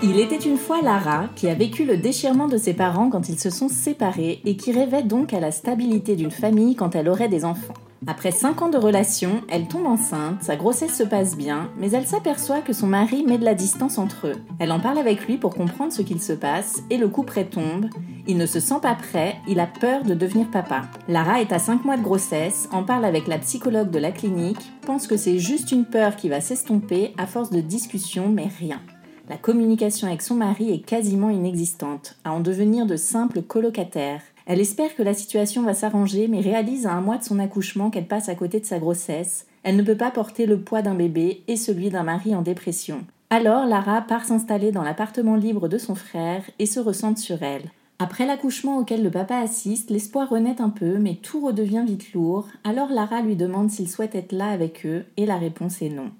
Il était une fois Lara qui a vécu le déchirement de ses parents quand ils se sont séparés et qui rêvait donc à la stabilité d'une famille quand elle aurait des enfants. Après 5 ans de relation, elle tombe enceinte, sa grossesse se passe bien, mais elle s'aperçoit que son mari met de la distance entre eux. Elle en parle avec lui pour comprendre ce qu'il se passe et le coup tombe. Il ne se sent pas prêt, il a peur de devenir papa. Lara est à 5 mois de grossesse, en parle avec la psychologue de la clinique, pense que c'est juste une peur qui va s'estomper à force de discussions, mais rien. La communication avec son mari est quasiment inexistante, à en devenir de simples colocataires. Elle espère que la situation va s'arranger, mais réalise à un mois de son accouchement qu'elle passe à côté de sa grossesse. Elle ne peut pas porter le poids d'un bébé et celui d'un mari en dépression. Alors Lara part s'installer dans l'appartement libre de son frère et se ressente sur elle. Après l'accouchement auquel le papa assiste, l'espoir renaît un peu, mais tout redevient vite lourd. Alors Lara lui demande s'il souhaite être là avec eux, et la réponse est non.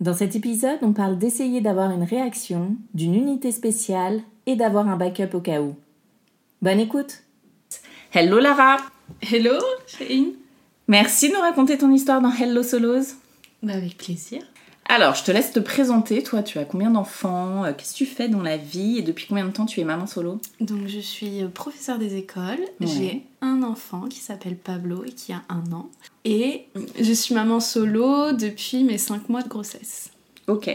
Dans cet épisode, on parle d'essayer d'avoir une réaction, d'une unité spéciale et d'avoir un backup au cas où. Bonne écoute Hello Lara Hello, Shane. Merci de nous raconter ton histoire dans Hello Solos. Bah avec plaisir. Alors, je te laisse te présenter. Toi, tu as combien d'enfants? Euh, Qu'est-ce que tu fais dans la vie? Et depuis combien de temps tu es maman solo? Donc je suis euh, professeure des écoles. Ouais. J'ai un enfant qui s'appelle Pablo et qui a un an. Et je suis maman solo depuis mes 5 mois de grossesse. Ok.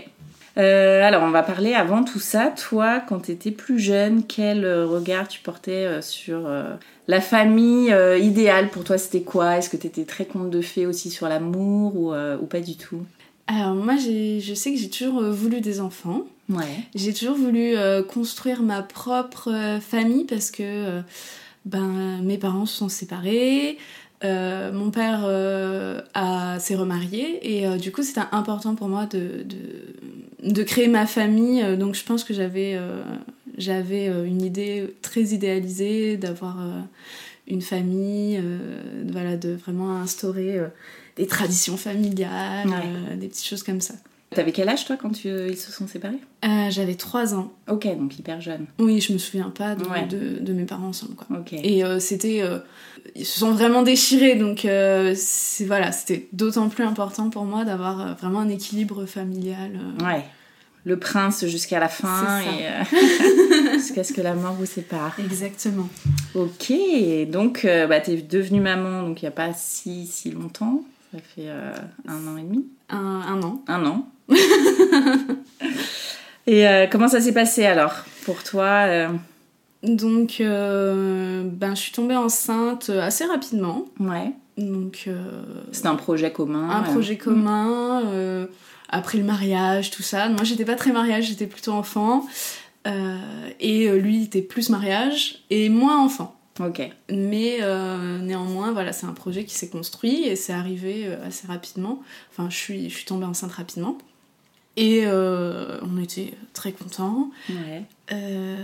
Euh, alors, on va parler avant tout ça. Toi, quand tu étais plus jeune, quel euh, regard tu portais euh, sur euh, la famille euh, idéale Pour toi, c'était quoi? Est-ce que tu étais très conte de fées aussi sur l'amour ou, euh, ou pas du tout? Alors moi, je sais que j'ai toujours euh, voulu des enfants. Ouais. J'ai toujours voulu euh, construire ma propre euh, famille parce que euh, ben, mes parents se sont séparés. mon père a- s'est remarié et du coup c'était important pour moi de, de, de créer ma famille donc je pense que j'avais j'avais une idée très idéalisée d'avoir une famille voilà de vraiment instaurer euh, des traditions familiales Ouais. euh, des petites choses comme ça T'avais quel âge toi quand tu- ils se sont séparés? Euh, j'avais trois ans Ok, donc hyper jeune. Oui, je me souviens pas de, Ouais. de, de mes parents ensemble, quoi. Et euh, c'était... euh, ils se sont vraiment déchirés, donc euh, c'est voilà, c'était d'autant plus important pour moi d'avoir euh, vraiment un équilibre familial. euh. Ouais. Le prince jusqu'à la fin et euh, jusqu'à ce que la mort vous sépare. Exactement. Ok, donc euh, bah, t'es devenue maman donc il n'y a pas si si longtemps. Ça fait euh, un an et demi. Un, un an. Un an. et euh, comment ça s'est passé alors pour toi euh, Donc, ben, je suis tombée enceinte assez rapidement. Ouais. Donc, C'était un projet commun. un projet commun, après le mariage, tout ça. Moi, j'étais pas très mariage, j'étais plutôt enfant. Et lui, il était plus mariage et moins enfant. Ok. Mais euh, néanmoins, voilà, c'est un projet qui s'est construit et c'est arrivé euh, assez rapidement. Enfin, je suis, je suis tombée enceinte rapidement. Et euh, on était très contents. Ouais. Euh,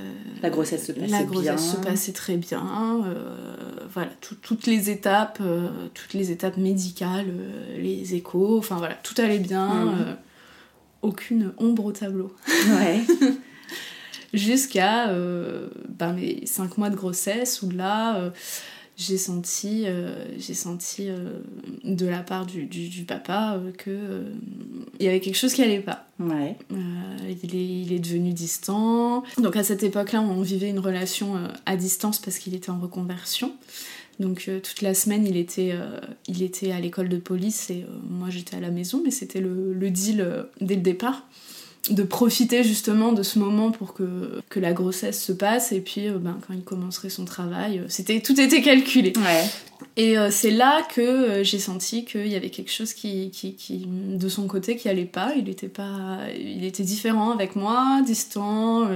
La grossesse se passait la grossesse bien. se passait très bien. voilà, tout- toutes les étapes, toutes les étapes médicales, les échos, enfin voilà, tout allait bien. Euh, aucune ombre au tableau. Ouais. Jusqu'à euh, ben, mes 5 mois de grossesse où là, euh, j'ai senti, j'ai senti de la part du, du, papa que il y avait quelque chose qui allait pas. Ouais. il, est, il est devenu distant. Donc à cette époque-là, on vivait une relation à distance parce qu'il était en reconversion. Donc toute la semaine, il était, il était à l'école de police et moi j'étais à la maison, mais c'était le, le, deal dès le départ de profiter justement de ce moment pour que, que la grossesse se passe et puis euh, ben, quand il commencerait son travail, euh, c'était tout était calculé. Et euh, c'est là que j'ai senti qu'il y avait quelque chose qui, qui, qui, de son côté qui allait pas. Il était pas, il était différent avec moi, distant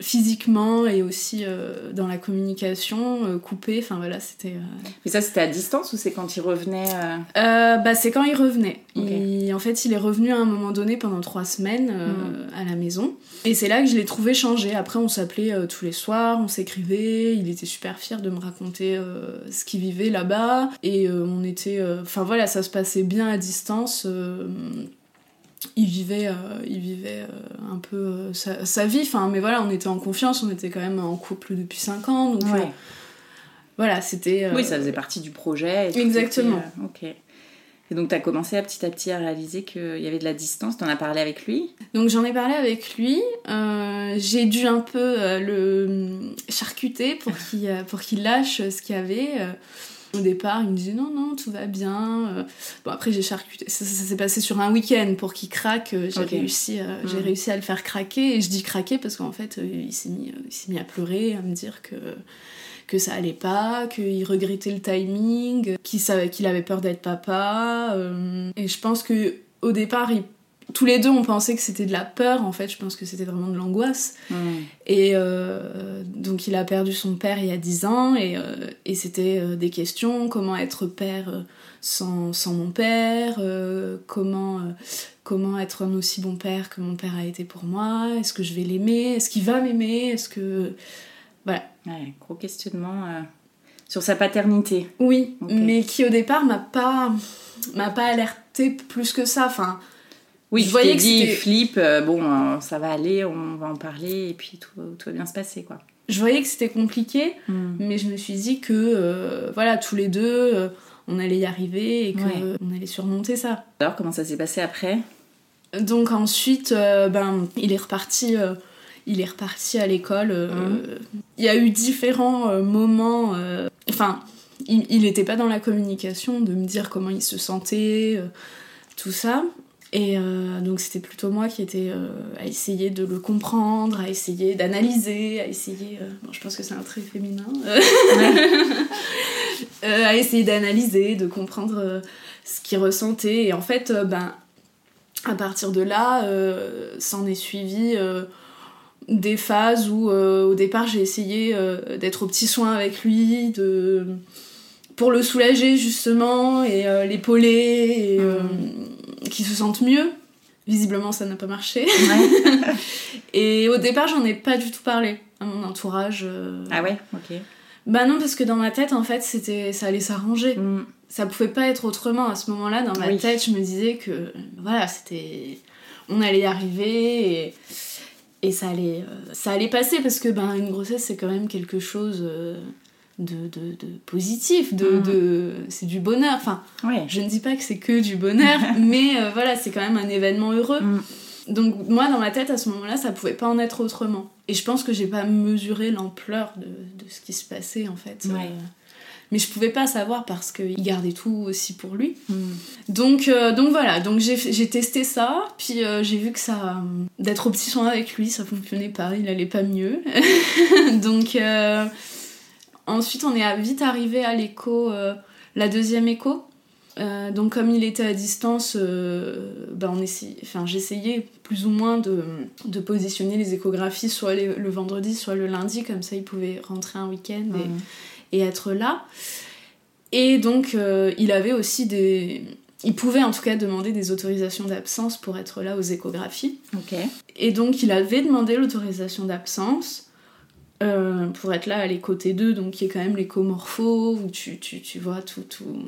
physiquement et aussi euh, dans la communication euh, coupée enfin voilà c'était euh, mais ça c'était à distance ou c'est quand il revenait bah c'est quand il revenait. En fait il est revenu à un moment donné pendant trois semaines hmm. à la maison. Et c'est là que je l'ai trouvé changé. Après on s'appelait tous les soirs on s'écrivait. Il était super fier de me raconter ce qu'il vivait là-bas. Et on était enfin voilà ça se passait bien à distance il vivait, euh, il vivait euh, un peu euh, sa, vie, enfin, mais voilà, on était en confiance, on était quand même en couple depuis 5 ans, donc voilà, c'était... Oui, ça faisait partie du projet. Exactement. ok. Et donc, tu as commencé à petit à petit à réaliser qu'il y avait de la distance. Tu en as parlé avec lui? Donc, j'en ai parlé avec lui. J'ai dû un peu le charcuter pour qu'il lâche ce qu'il y avait. Au départ, il me disait non, non, tout va bien. Euh, bon, après, j'ai charcuté. Ça, s'est passé sur un week-end pour qu'il craque. Euh, j'ai réussi, euh, j'ai hmm. réussi à le faire craquer. Et je dis craquer parce qu'en fait, il s'est mis, mis à pleurer, à me dire que que ça allait pas, qu'il regrettait le timing, qu'il savait qu'il avait peur d'être papa. et je pense que au départ, il tous les deux on pensait que c'était de la peur en fait. Je pense que c'était vraiment de l'angoisse. Et euh, donc il a perdu son père il y a 10 ans et, euh, et c'était euh, des questions. Comment être père sans, sans mon père? Comment comment être un aussi bon père que mon père a été pour moi? Est-ce que je vais l'aimer? Est-ce qu'il va m'aimer? Est-ce que voilà. Ouais, gros questionnement sur sa paternité. Oui mais qui au départ m'a pas m'a pas alerté plus que ça. Enfin oui, je voyais que dit, flip, euh, bon, euh, ça va aller, on va en parler et puis tout, tout va bien se passer, quoi. Je voyais que c'était compliqué, hmm. mais je me suis dit que, euh, voilà, tous les deux, on allait y arriver et qu'on allait surmonter ça. Alors, comment ça s'est passé après? Donc ensuite, ben, il est reparti... il est reparti à l'école. Hmm. Il y a eu différents moments. Enfin, il n'était pas dans la communication de me dire comment il se sentait, tout ça. Et euh, donc c'était plutôt moi qui étais euh, à essayer de le comprendre, à essayer d'analyser, à essayer... Euh, bon, je pense que c'est un trait féminin. à essayer d'analyser, de comprendre ce qu'il ressentait. Et en fait, ben, à partir de là, s'en est suivi des phases où au départ j'ai essayé d'être au petit soin avec lui, de pour le soulager justement et l'épauler et, mmh qui se sentent mieux. Visiblement, ça n'a pas marché. et au départ, j'en ai pas du tout parlé à mon entourage. Euh. Ah ouais, ok. Bah non, parce que dans ma tête, en fait, c'était, ça allait s'arranger. Mm. Ça pouvait pas être autrement. À ce moment-là, dans ma tête, je me disais que, voilà, c'était, on allait y arriver et, et ça allait, euh, ça allait passer parce que, ben, une grossesse, c'est quand même quelque chose. Euh, de, de, de positif, de, mm. de c'est du bonheur. Enfin, je ne dis pas que c'est que du bonheur, mais euh, voilà, c'est quand même un événement heureux. Mm. Donc moi, dans ma tête, à ce moment-là, ça pouvait pas en être autrement. Et je pense que j'ai pas mesuré l'ampleur de, de, ce qui se passait, en fait. Euh, mais je pouvais pas savoir parce qu'il gardait tout aussi pour lui. Mm. Donc, euh, donc voilà, donc j'ai testé ça, puis j'ai vu que ça... D'être au petit soin avec lui, ça fonctionnait pas, il allait pas mieux. donc... Ensuite, on est vite arrivé à l'écho, euh, la deuxième écho. Euh, donc, comme il était à distance, euh, ben, enfin, j'essayais plus ou moins de, positionner les échographies soit le vendredi, soit le lundi, comme ça il pouvait rentrer un week-end et, et, être là. Et donc, il avait aussi des. Il pouvait en tout cas demander des autorisations d'absence pour être là aux échographies. Et donc, il avait demandé l'autorisation d'absence. Euh, pour être là à les côtés d'eux, donc qui est quand même l'écomorpho, où tu, tu, tu, vois tout, tout,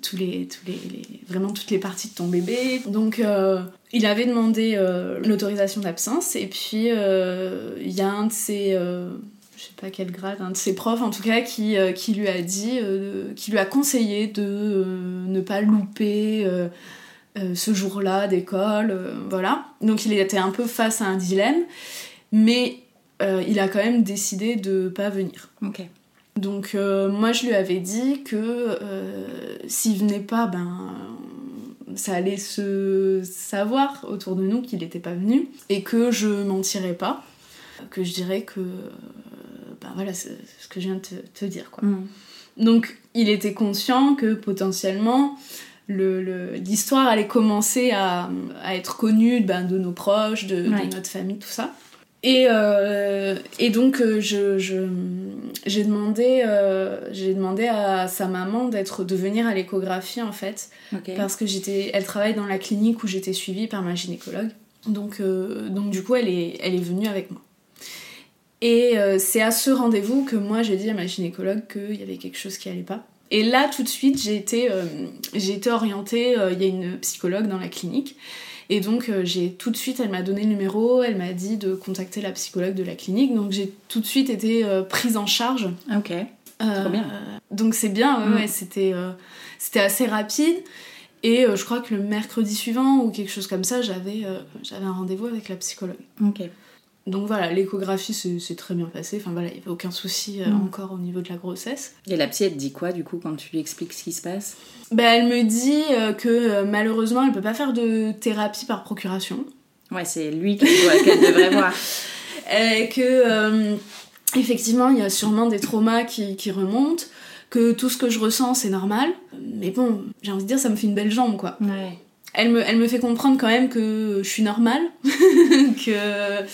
tous les, tous les, vraiment toutes les parties de ton bébé. Donc euh, il avait demandé euh, l'autorisation d'absence, et puis il y a un de ses je sais pas quel grade, un de ses profs en tout cas, qui, euh, qui lui a dit, euh, qui lui a conseillé de euh, ne pas louper ce jour-là d'école, voilà. Donc il était un peu face à un dilemme, mais il a quand même décidé de pas venir. Ok. Donc moi je lui avais dit que s'il venait pas, ben ça allait se savoir autour de nous qu'il n'était pas venu et que je mentirais pas, que je dirais que ben voilà ce que je viens de te, dire quoi. Mm. Donc il était conscient que potentiellement l'histoire le, allait commencer à, à être connue ben, de nos proches, de, de, notre famille, tout ça. Et, euh, et donc euh, je, j'ai demandé, euh, j'ai demandé à sa maman d'être, de venir à l'échographie en fait, parce que j'étais, elle travaille dans la clinique où j'étais suivie par ma gynécologue. Donc, donc du coup elle est, elle est venue avec moi. Et c'est à ce rendez-vous que moi j'ai dit à ma gynécologue qu'il y avait quelque chose qui allait pas. Et là tout de suite j'ai été, j'ai été orientée, il y a une psychologue dans la clinique et donc euh, j'ai tout de suite, elle m'a donné le numéro, elle m'a dit de contacter la psychologue de la clinique, donc j'ai tout de suite été euh, prise en charge. Ok. Euh, Trop bien. Donc c'est bien, ouais, Mm. c'était c'était assez rapide. Et je crois que le mercredi suivant ou quelque chose comme ça, j'avais j'avais un rendez-vous avec la psychologue. Ok. Donc voilà, l'échographie s'est très bien passée. Enfin voilà, il n'y avait aucun souci euh, Mm. encore au niveau de la grossesse. Et la psy, elle te dit quoi du coup quand tu lui expliques ce qui se passe? Ben, elle me dit euh, que euh, malheureusement, elle peut pas faire de thérapie par procuration. Ouais, c'est lui qu'elle doit- qu'elle devrait voir. Et que effectivement, il y a sûrement des traumas qui, qui remontent. Que tout ce que je ressens, c'est normal. Mais bon, j'ai envie de dire, ça me fait une belle jambe, quoi. Ouais. Elle me, elle me fait comprendre quand même que je suis normale, que,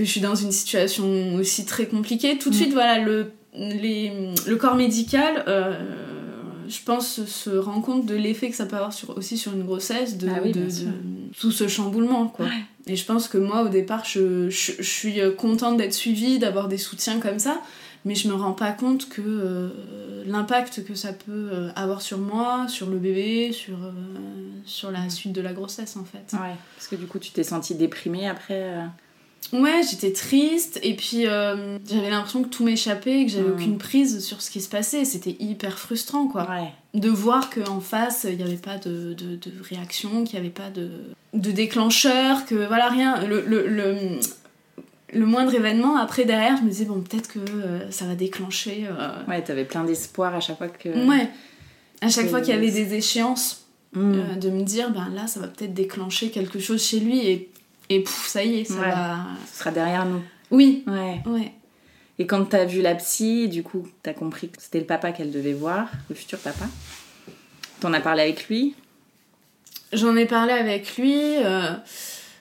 que je suis dans une situation aussi très compliquée. Tout de Mm. suite, voilà, le, les, le corps médical, euh, je pense, se rend compte de l'effet que ça peut avoir sur, aussi sur une grossesse, de, Ah oui, de- bien de- sûr. tout ce chamboulement, quoi. Ouais. Et je pense que moi, au départ, je, je, je suis contente d'être suivie, d'avoir des soutiens comme ça, mais je me rends pas compte que euh, l'impact que ça peut euh, avoir sur moi, sur le bébé, sur, euh, sur la suite de la grossesse, en fait. Ouais. Parce que du coup, tu t'es sentie déprimée après. Ouais, j'étais triste et puis euh, j'avais l'impression que tout m'échappait, que j'avais Mm. aucune prise sur ce qui se passait. C'était hyper frustrant, quoi. Ouais. De voir qu'en face, il n'y avait pas de, de, de réaction, qu'il n'y avait pas de, de déclencheur, que voilà, rien. Le, le, le, le moindre événement, après, derrière, je me disais, bon, peut-être que euh, ça va déclencher. euh, Ouais, t'avais plein d'espoir à chaque fois que. Ouais. À chaque fois qu'il y avait des échéances, Mm. euh, de me dire, ben là, ça va peut-être déclencher quelque chose chez lui et, et pouf, ça y est, ça Ouais. va. Ce sera derrière nous. Oui, Ouais. ouais. Et quand t'as vu la psy, du coup, t'as compris que c'était le papa qu'elle devait voir, le futur papa. T'en as parlé avec lui? J'en ai parlé avec lui. euh,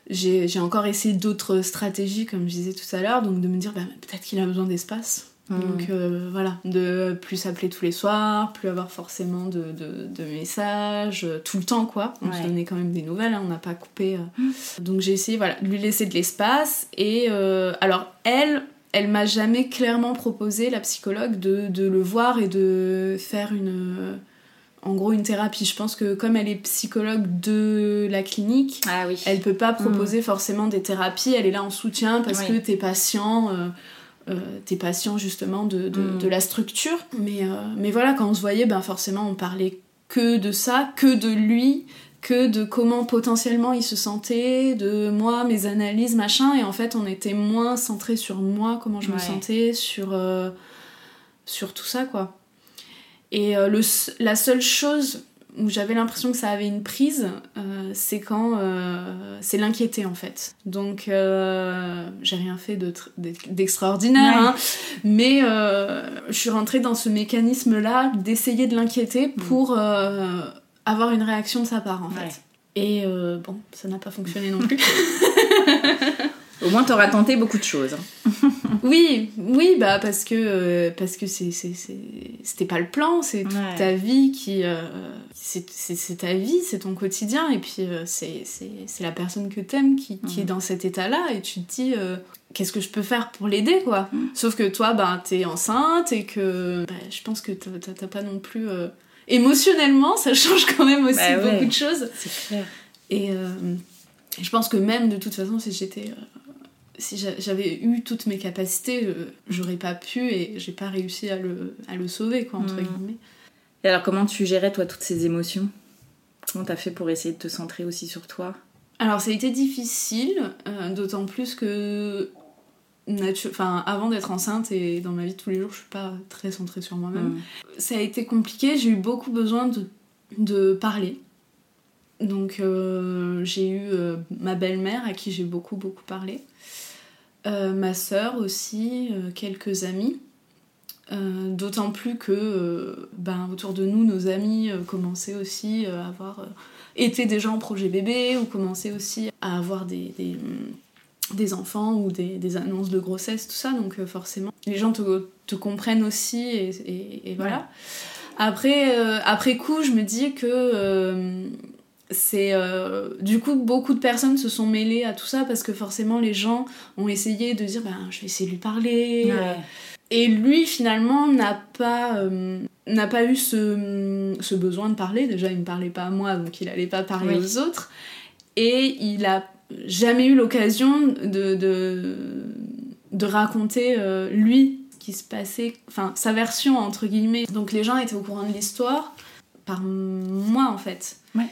j'ai j'ai encore essayé d'autres stratégies, comme je disais tout à l'heure, donc de me dire bah, peut-être qu'il a besoin d'espace. Mm. Donc euh, voilà, de plus s'appeler tous les soirs, plus avoir forcément de, de- de messages, euh, tout le temps quoi. On se Ouais. donnait quand même des nouvelles, hein, on n'a pas coupé. euh. Donc j'ai essayé voilà, de lui laisser de l'espace. Et euh, alors elle, elle m'a jamais clairement proposé, la psychologue, de, de le voir et de faire une... en gros une thérapie. Je pense que comme elle est psychologue de la clinique, Ah oui. elle peut pas proposer forcément des thérapies, elle est là en soutien parce Oui. que t'es patient, euh, t'es patient justement de, de, Mm. de la structure. Mais, euh, mais voilà, quand on se voyait, ben forcément on parlait que de ça, que de lui, que de comment potentiellement il se sentait, de moi, mes analyses, machin, et en fait on était moins centré sur moi, comment je me sentais, sur, euh, sur tout ça quoi. Et euh, le, la seule chose où j'avais l'impression que ça avait une prise, euh, c'est quand euh, c'est l'inquiéter en fait. Donc euh, j'ai rien fait de tr- d'ex- d'extraordinaire, hein, mais je suis rentrée dans ce mécanisme-là d'essayer de l'inquiéter pour euh, avoir une réaction de sa part en fait. Et bon, ça n'a pas fonctionné non plus. Au moins, t'auras tenté beaucoup de choses. hein. oui, oui, bah parce que euh, parce que c'est c'est- c'est- c'était pas le plan, c'est toute Ouais. ta vie qui euh, c'est ta vie, c'est ton quotidien et puis euh, c'est c'est c'est la personne que t'aimes qui, qui est dans cet état-là et tu te dis euh, qu'est-ce que je peux faire pour l'aider quoi. Sauf que toi ben t'es enceinte et que bah, je pense que t'as- pas non plus euh, émotionnellement ça change quand même aussi Bah ouais. beaucoup de choses. C'est clair. Et euh, je pense que même de toute façon, si j'étais. Euh, si j'avais eu toutes mes capacités, j'aurais pas pu et j'ai pas réussi à le, à le sauver, quoi, entre Mm. guillemets. Et alors, comment tu gérais, toi, toutes ces émotions? Comment t'as fait pour essayer de te centrer aussi sur toi? Alors ça a été difficile, euh, d'autant plus que natu- enfin, avant d'être enceinte et dans ma vie de tous les jours, je suis pas très centrée sur moi-même. Mm. Ça a été compliqué, j'ai eu beaucoup besoin de, de parler. Donc euh, j'ai eu euh, ma belle-mère à qui j'ai beaucoup beaucoup parlé, Euh, ma sœur aussi, euh, quelques amis. Euh, D'autant plus que ben, autour de nous, nos amis commençaient aussi à avoir été déjà en projet bébé ou commençaient aussi à avoir des, des, hum, des enfants ou des, des annonces de grossesse, tout ça. Donc forcément, les gens te, te comprennent aussi et, et- et voilà. Ouais. Après, après coup, je me dis que c'est euh, du coup beaucoup de personnes se sont mêlées à tout ça parce que forcément les gens ont essayé de dire ben je vais essayer de lui parler Ouais. et lui finalement n'a pas euh, n'a pas eu ce, ce besoin de parler déjà il ne parlait pas à moi donc il allait pas parler Oui. aux autres et il a jamais eu l'occasion de, de de raconter euh, lui ce qui se passait enfin sa version entre guillemets donc les gens étaient au courant de l'histoire par moi en fait Ouais.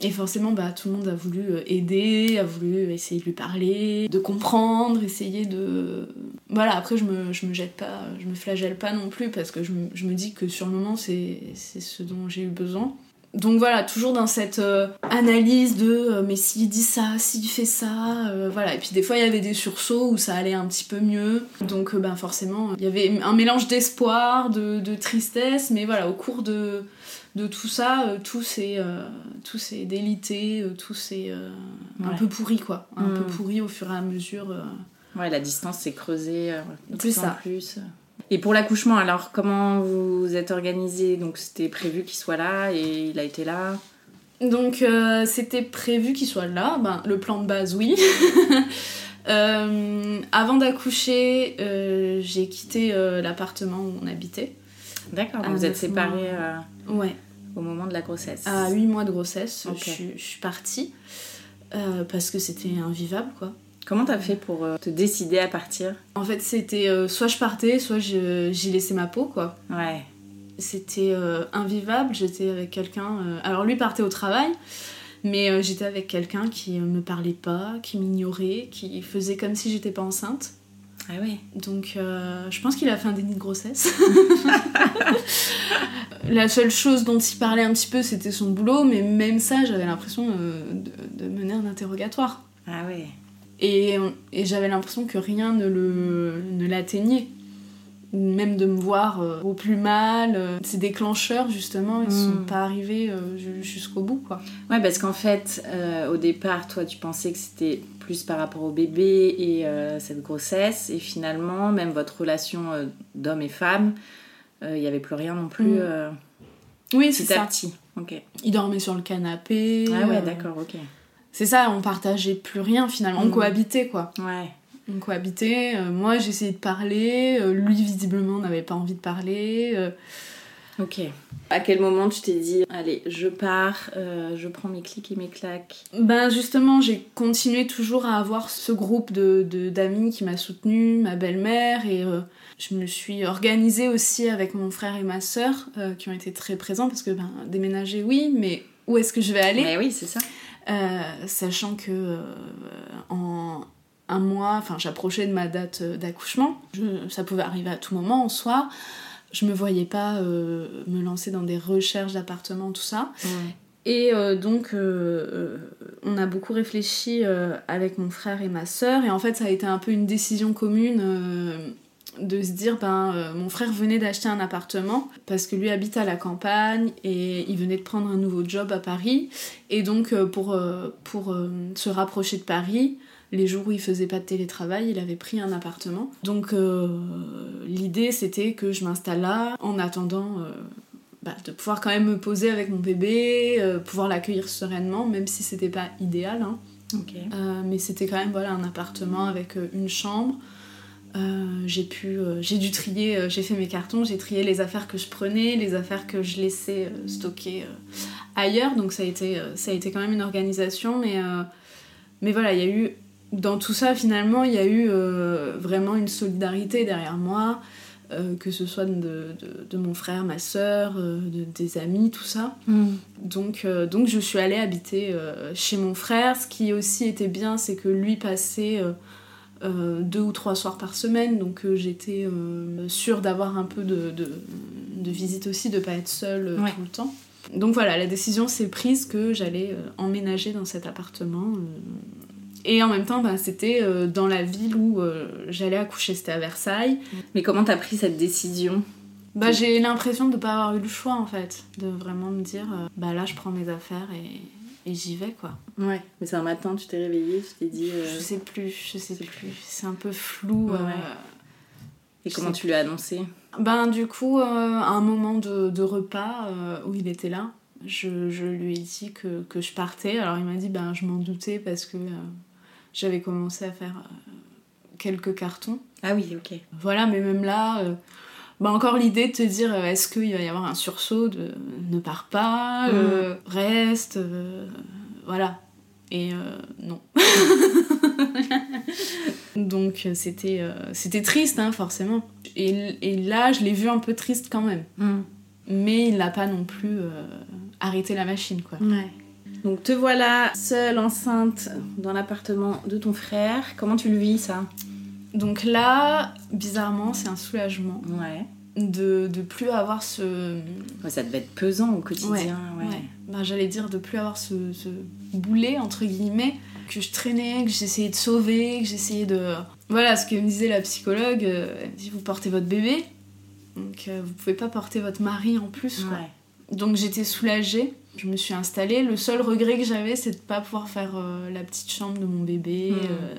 Et forcément, bah, tout le monde a voulu euh, aider, a voulu essayer de lui parler, de comprendre, essayer de... Voilà, après, je me, me jette pas, je me flagelle pas non plus, parce que je me, dis que sur le moment, c'est ce dont j'ai eu besoin. Donc voilà, toujours dans cette euh, analyse de euh, mais s'il dit ça, s'il fait ça, voilà. Et puis des fois, il y avait des sursauts où ça allait un petit peu mieux. Donc ben forcément, il y avait un mélange d'espoir, de, de tristesse, mais voilà, au cours de, de tout ça, euh, tout s'est euh, tout s'est délité, euh, tout s'est euh, un peu pourri quoi, un peu pourri au fur et à mesure. Ouais, la distance s'est creusée C'est plus en ça. plus. Et pour l'accouchement, alors comment vous êtes organisé? Donc c'était prévu qu'il soit là et il a été là? Donc c'était prévu qu'il soit là, ben, le plan de base oui. Avant d'accoucher, j'ai quitté l'appartement où on habitait. D'accord, vous êtes séparés euh, Ouais, au moment de la grossesse. à 8 mois de grossesse, je, suis- je suis partie. euh, parce que c'était invivable quoi. Comment t'as fait pour euh, te décider à partir? En fait, c'était euh, soit je partais, soit j'y laissais ma peau quoi. Ouais. C'était invivable, j'étais avec quelqu'un. Alors lui partait au travail, mais j'étais avec quelqu'un qui me parlait pas, qui m'ignorait, qui faisait comme si j'étais pas enceinte. Ah ouais. Donc euh, je pense qu'il a fait un déni de grossesse. La seule chose dont il parlait un petit peu, c'était son boulot, mais même ça, j'avais l'impression euh, de, de mener un interrogatoire. Ah ouais. Et, et j'avais l'impression que rien ne le ne l'atteignait. Même de me voir euh, au plus mal. ces déclencheurs, justement, ils sont Mm. pas arrivés ju- jusqu'au bout, quoi. Ouais, parce qu'en fait, au départ, toi, tu pensais que c'était plus par rapport au bébé et euh, cette grossesse, et finalement, même votre relation euh, d'homme et femme, euh, il n'y avait plus rien non plus Mm. Oui, c'est ça. petit. Ok. Il dormait sur le canapé. Ah ouais, d'accord, ok. C'est ça, on partageait plus rien, finalement. On Mm. cohabitait, quoi. Ouais. On cohabitait. moi, j'essayais de parler. lui, visiblement, n'avait pas envie de parler. Ok. À quel moment tu t'es dit, allez, je pars, euh, je prends mes clics et mes claques? Ben justement, j'ai continué toujours à avoir ce groupe de d'amis qui m'a soutenue, ma belle-mère, et euh, je me suis organisée aussi avec mon frère et ma sœur, euh, qui ont été très présents, parce que ben, déménager, oui, mais où est-ce que je vais aller? Mais oui, c'est ça. Sachant que en un mois, enfin j'approchais de ma date d'accouchement, ça pouvait arriver à tout moment en soi, je me voyais pas euh, me lancer dans des recherches d'appartements, tout ça. Et euh, donc, euh, on a beaucoup réfléchi avec mon frère et ma sœur, et en fait, ça a été un peu une décision commune de se dire ben, euh, mon frère venait d'acheter un appartement parce que lui habite à la campagne et il venait de prendre un nouveau job à Paris. Et donc, euh, pour, euh, pour se rapprocher de Paris, les jours où il faisait pas de télétravail, il avait pris un appartement. Donc, euh, l'idée c'était que je m'installe là en attendant. euh, bah, de pouvoir quand même me poser avec mon bébé, euh, pouvoir l'accueillir sereinement, même si c'était pas idéal. hein. Mais c'était quand même voilà, un appartement avec une chambre. J'ai pu, j'ai dû trier, j'ai fait mes cartons, j'ai trié les affaires que je prenais, les affaires que je laissais stocker ailleurs. Donc ça a été, ça a été quand même une organisation, mais, mais voilà, il y a eu dans tout ça, finalement, il y a eu vraiment une solidarité derrière moi. Euh, que ce soit de, de, mon frère, ma soeur, euh, de, des amis, tout ça. Mm. Donc, euh, donc je suis allée habiter chez mon frère. Ce qui aussi était bien, c'est que lui passait deux ou trois soirs par semaine, donc j'étais sûre d'avoir un peu de, de, visite aussi, de pas être seule tout le temps. Donc voilà, la décision s'est prise que j'allais emménager dans cet appartement et en même temps, bah, c'était euh, dans la ville où euh, j'allais accoucher, c'était à Versailles. Mais comment t'as pris cette décision bah, J'ai l'impression de ne pas avoir eu le choix en fait, de vraiment me dire, euh, bah là je prends mes affaires et, et j'y vais quoi. Ouais, mais c'est un matin, tu t'es réveillée, tu t'es dit. Je sais plus, je sais plus, c'est un peu flou. Et comment tu lui as annoncé Ben du coup, à un moment de, de repas où il était là, je, je, lui ai dit que, que, je partais. Alors il m'a dit, ben je m'en doutais parce que j'avais commencé à faire euh, quelques cartons. Ah oui, ok. Voilà, mais même là, euh, bah encore l'idée de te dire euh, est-ce qu'il va y avoir un sursaut de ne pars pas, mm. reste, voilà. Et non. Donc c'était c'était triste, hein, forcément. Et, et, là, je l'ai vu un peu triste quand même. Mm. Mais il n'a pas non plus arrêté la machine, quoi. Ouais. Donc te voilà seule, enceinte, dans l'appartement de ton frère. Comment tu le vis ça? Donc là, bizarrement, c'est un soulagement. Ouais. De, de plus avoir ce... ça devait être pesant au quotidien. Ouais, Ben, J'allais dire de plus avoir ce, ce, boulet, entre guillemets, que je traînais, que j'essayais de sauver, que j'essayais de... Voilà, ce que me disait la psychologue, euh, elle me dit vous portez votre bébé, donc euh, vous pouvez pas porter votre mari en plus. Quoi. Donc j'étais soulagée je me suis installée. Le seul regret que j'avais, c'est de pas pouvoir faire euh, la petite chambre de mon bébé. Euh,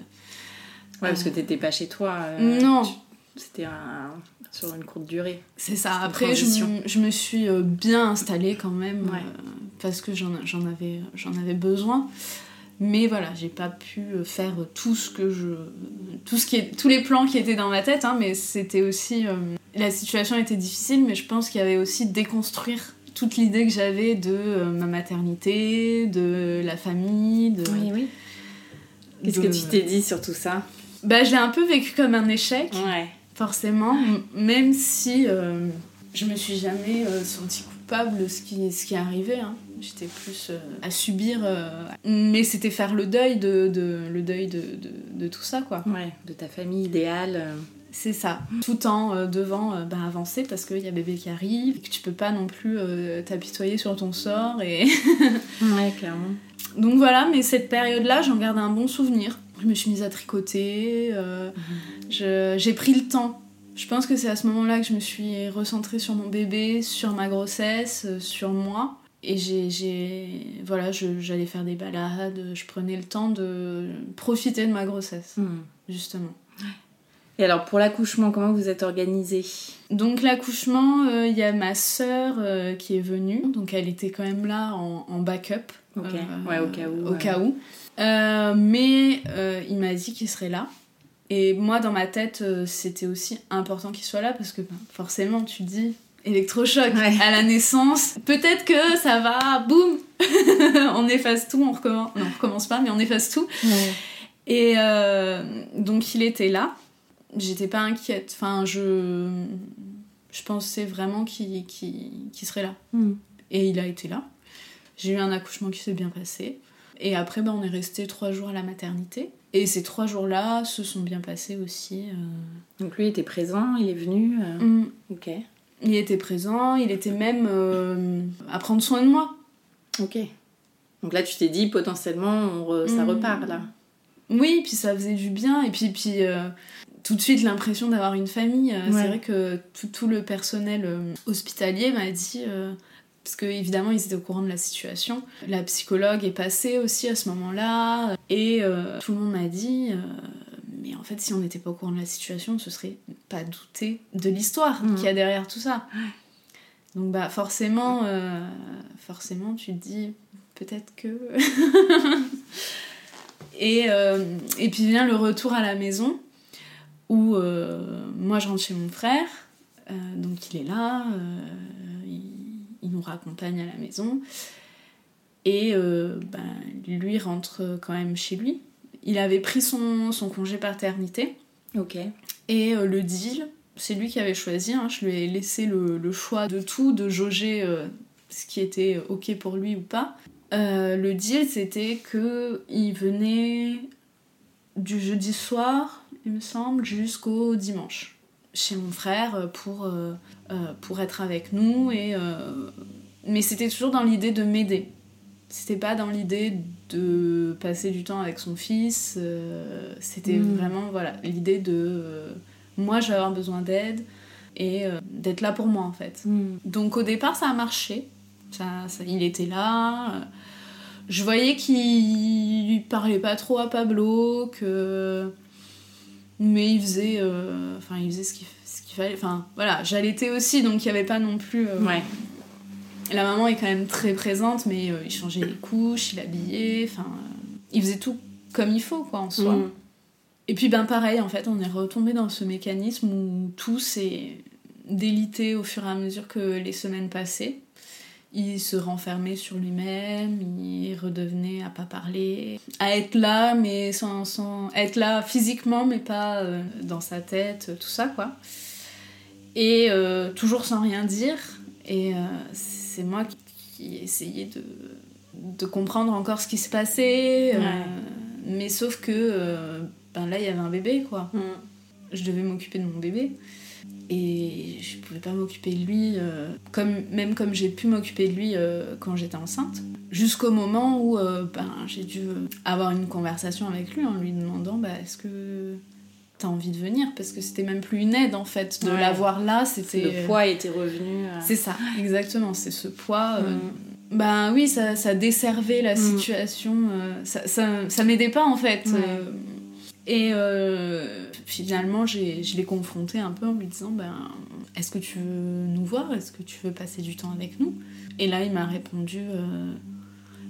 ouais, parce que t'étais pas chez toi. Euh, non. C'était sur une courte durée. C'est ça. Après, je me, je me, suis bien installée quand même parce que j'en avais, avais besoin. Mais voilà, j'ai pas pu faire tout ce que je. Tout ce qui est, tous les plans qui étaient dans ma tête, hein, mais c'était aussi. la situation était difficile, mais je pense qu'il y avait aussi déconstruire toute l'idée que j'avais de euh, ma maternité, de la famille, de... Oui, oui. Qu'est-ce que tu t'es dit sur tout ça? Bah, je l'ai un peu vécu comme un échec, ouais. forcément, même si euh, je me suis jamais euh, sentie coupable de ce qui, ce qui est arrivé. Hein. J'étais plus à subir, mais c'était faire le deuil de, de le deuil de, de, de, tout ça, quoi. Ouais, de ta famille idéale. C'est ça, tout en euh, devant euh, bah, avancer parce qu'il y a bébé qui arrive, et que tu peux pas non plus euh, t'apitoyer sur ton sort. Et... ouais, clairement. Donc voilà, mais cette période-là, j'en garde un bon souvenir. Je me suis mise à tricoter, mhm. j'ai pris le temps. Je pense que c'est à ce moment-là que je me suis recentrée sur mon bébé, sur ma grossesse, sur moi. Et j'ai. Voilà, j'allais faire des balades, je prenais le temps de profiter de ma grossesse, mhm. justement. Et alors pour l'accouchement, comment vous êtes organisée? Donc l'accouchement, il euh, y a ma sœur euh, qui est venue, donc elle était quand même là en, backup. Euh, ouais, au cas où. Au cas où. mais il m'a dit qu'il serait là. Et moi, dans ma tête, c'était aussi important qu'il soit là parce que ben, forcément, tu dis électrochoc à la naissance. Peut-être que ça va, boum, on efface tout, on recommence. Non, on recommence pas, mais on efface tout. Et donc il était là j'étais pas inquiète. Enfin, je, je pensais vraiment qu'il serait là. Hmm. Et il a été là. J'ai eu un accouchement qui s'est bien passé. Et après, ben, on est resté trois jours à la maternité. Et ces trois jours-là se sont bien passés aussi. Euh. Donc lui était présent, il est venu. Euh. Hmm. Ok. Il était présent, il était même euh, à prendre soin de moi. Ok. Donc là, tu t'es dit potentiellement, ça hmm. repart là. Oui, puis ça faisait du bien. Et puis, puis tout de suite l'impression d'avoir une famille. Euh, c'est vrai que tout, le personnel euh, hospitalier m'a dit, euh, parce que évidemment ils étaient au courant de la situation, la psychologue est passée aussi à ce moment-là, et tout le monde m'a dit, mais en fait si on n'était pas au courant de la situation, on se serait pas douté de l'histoire qui qu'il y a derrière tout ça. Donc bah forcément, forcément tu te dis peut-être que... et, et puis vient le retour à la maison où euh, moi je rentre chez mon frère, euh, donc il est là, euh, il, nous raccompagne à la maison, et ben, lui rentre quand même chez lui. il avait pris son, son congé paternité. Ok. Et le deal, c'est lui qui avait choisi. hein. Je lui ai laissé le, le choix de tout, de jauger euh, ce qui était ok pour lui ou pas. Euh, le deal, c'était que il venait du jeudi soir, il me semble, jusqu'au dimanche chez mon frère pour, euh, euh, pour être avec nous. Et, euh, mais c'était toujours dans l'idée de m'aider. C'était pas dans l'idée de passer du temps avec son fils. euh, c'était Mm. vraiment voilà l'idée de euh, moi je vais avoir besoin d'aide et euh, d'être là pour moi en fait. Donc au départ ça a marché. Ça, ça- il était là. euh, Je voyais qu'il parlait pas trop à Pablo, que mais il faisait, euh, enfin il faisait ce qu'il ce qu'il fallait. Enfin voilà, j'allaitais aussi donc il y avait pas non plus. euh, Ouais. La maman est quand même très présente, mais euh, il changeait les couches, il habillait, enfin il faisait tout comme il faut quoi en soi. Mm. Et puis ben pareil, en fait, on est retombé dans ce mécanisme où tout s'est délité au fur et à mesure que les semaines passaient. Il se renfermait sur lui-même, il redevenait à pas parler, à être là, mais sans, sans être là physiquement, mais pas euh, dans sa tête, tout ça quoi. Et euh, toujours sans rien dire. Et euh, c'est moi qui, qui essayais de, de comprendre encore ce qui se passait. Ouais. mais sauf que ben là, il y avait un bébé quoi Mm. je devais m'occuper de mon bébé et je pouvais pas m'occuper de lui euh, comme même comme j'ai pu m'occuper de lui euh, quand j'étais enceinte jusqu'au moment où euh, ben, j'ai dû avoir une conversation avec lui en lui demandant bah, est-ce que t'as envie de venir? Parce que c'était même plus une aide en fait de Ouais. l'avoir là c'était Le poids était revenu. c'est ça exactement c'est ce poids ben oui, ça, ça desservait la Mm. situation, ça, ça, ça m'aidait pas en fait. Et euh, finalement, je l'ai confronté un peu en lui disant ben, Est-ce que tu veux nous voir? Est-ce que tu veux passer du temps avec nous? Et là, il m'a répondu euh,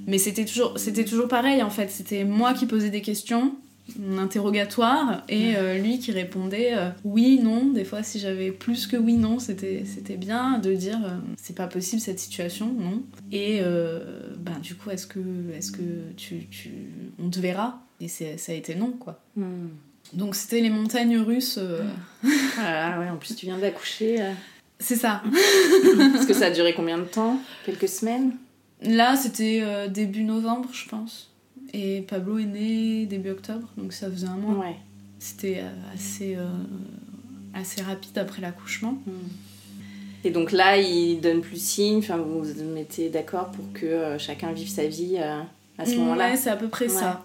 Mais c'était toujours, pareil en fait. C'était moi qui posais des questions, un interrogatoire, et euh, lui qui répondait oui, non. Des fois, si j'avais plus que oui, non, c'était, bien de dire C'est pas possible cette situation, non. Et ben, du coup, est-ce que, est-ce que tu, tu, on te verra? Et ça a été non, quoi. Mm. Donc c'était les montagnes russes. euh, Voilà, ouais, en plus tu viens d'accoucher. euh. C'est ça. Parce que ça a duré combien de temps? Quelques semaines? Là, c'était euh, début novembre, je pense. Et Pablo est né début octobre, donc ça faisait un mois. Ouais. C'était euh, assez, assez rapide après l'accouchement. Mm. Et donc là, il donne plus signe, enfin, vous vous mettez d'accord pour que chacun vive sa vie à ce moment-là? Ouais, c'est à peu près ça.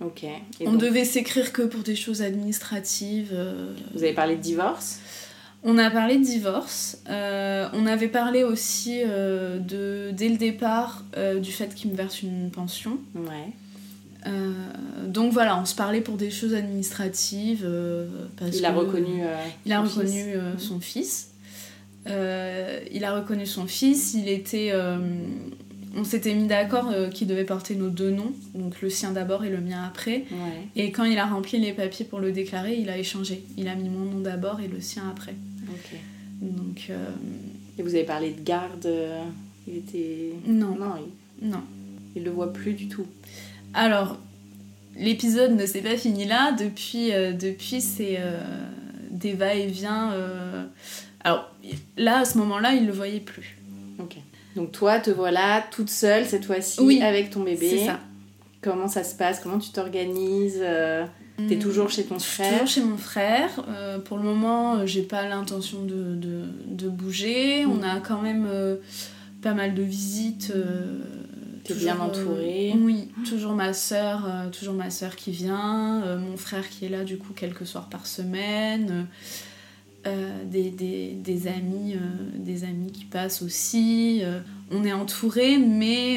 Ok. Et on donc, devait s'écrire que pour des choses administratives. euh, Vous avez parlé de divorce? On a parlé de divorce. euh, on avait parlé aussi euh, de, dès le départ du fait qu'il me verse une pension. Ouais. Euh, donc voilà, on se parlait pour des choses administratives. euh, parce Il a que- reconnu. euh, Il a son reconnu fils. Mhm. son fils. Il a reconnu son fils. Il était. On s'était mis d'accord euh, qu'il devait porter nos deux noms, donc le sien d'abord et le mien après. Ouais. Et quand il a rempli les papiers pour le déclarer, il a échangé. Il a mis mon nom d'abord et le sien après. Donc euh, Et vous avez parlé de garde. euh, Il était. non, Non, il, non. il le voit plus du tout. Alors, l'épisode ne s'est pas fini là. Depuis, euh, depuis c'est des va-et-vient. Alors là, à ce moment-là, il le voyait plus. Ok. Donc toi, te voilà toute seule cette fois-ci Oui, avec ton bébé. Ça. Comment ça se passe? Comment tu t'organises? Euh, T'es Hmm. toujours chez ton frère? toujours chez mon frère. Euh, pour le moment, euh, j'ai pas l'intention de, de, de bouger. Mm. On a quand même euh, pas mal de visites. euh, T'es bien entourée. oui, toujours ma euh, toujours ma sœur qui vient, mon frère qui est là du coup quelques soirs par semaine. Euh, des, des, des amis euh, des amis qui passent aussi euh, on est entouré mais